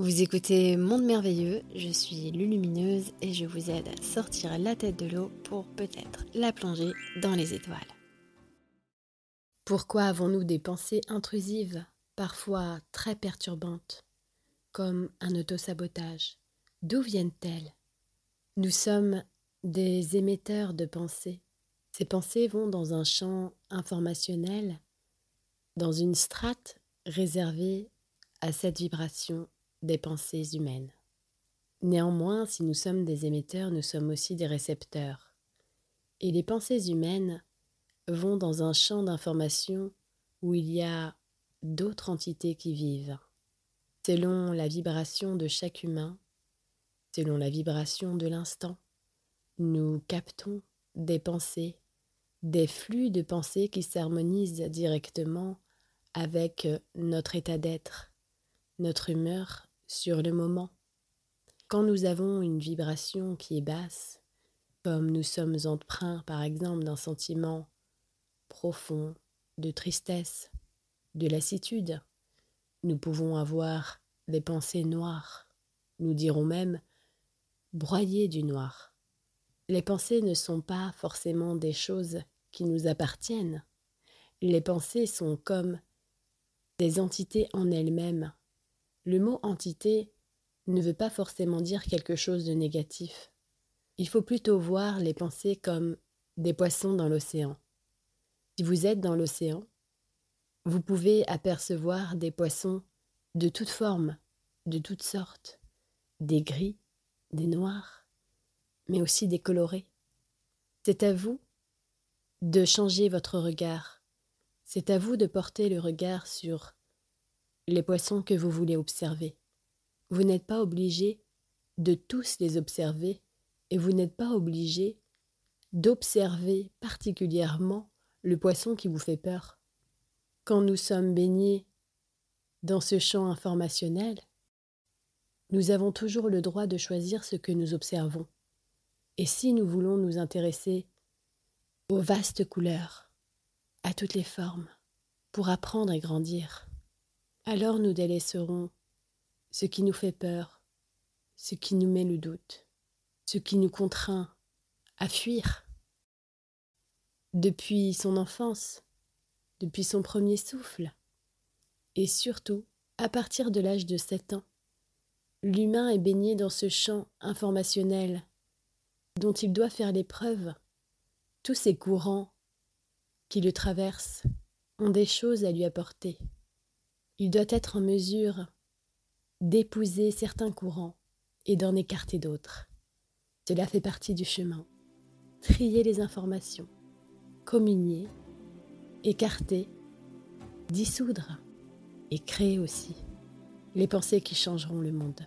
Vous écoutez Monde Merveilleux, je suis Lulumineuse et je vous aide à sortir la tête de l'eau pour peut-être la plonger dans les étoiles. Pourquoi avons-nous des pensées intrusives, parfois très perturbantes, comme un autosabotage? D'où viennent-elles? Nous sommes des émetteurs de pensées. Ces pensées vont dans un champ informationnel, dans une strate réservée à cette vibration des pensées humaines. Néanmoins, si nous sommes des émetteurs, nous sommes aussi des récepteurs. Et les pensées humaines vont dans un champ d'information où il y a d'autres entités qui vivent. Selon la vibration de chaque humain, selon la vibration de l'instant, nous captons des pensées, des flux de pensées qui s'harmonisent directement avec notre état d'être, notre humeur sur le moment. Quand nous avons une vibration qui est basse, comme nous sommes empreints par exemple d'un sentiment profond de tristesse, de lassitude, nous pouvons avoir des pensées noires, nous dirons même broyées du noir. Les pensées ne sont pas forcément des choses qui nous appartiennent. Les pensées sont comme des entités en elles-mêmes le mot entité ne veut pas forcément dire quelque chose de négatif. Il faut plutôt voir les pensées comme des poissons dans l'océan. Si vous êtes dans l'océan, vous pouvez apercevoir des poissons de toutes formes, de toutes sortes, des gris, des noirs, mais aussi des colorés. C'est à vous de changer votre regard. C'est à vous de porter le regard sur les poissons que vous voulez observer. Vous n'êtes pas obligé de tous les observer et vous n'êtes pas obligé d'observer particulièrement le poisson qui vous fait peur. Quand nous sommes baignés dans ce champ informationnel, nous avons toujours le droit de choisir ce que nous observons. Et si nous voulons nous intéresser aux vastes couleurs, à toutes les formes, pour apprendre et grandir, alors nous délaisserons ce qui nous fait peur, ce qui nous met le doute, ce qui nous contraint à fuir. Depuis son enfance, depuis son premier souffle, et surtout à partir de l'âge de sept ans, l'humain est baigné dans ce champ informationnel dont il doit faire l'épreuve. Tous ces courants qui le traversent ont des choses à lui apporter. Il doit être en mesure d'épouser certains courants et d'en écarter d'autres. Cela fait partie du chemin. Trier les informations, communier, écarter, dissoudre et créer aussi les pensées qui changeront le monde.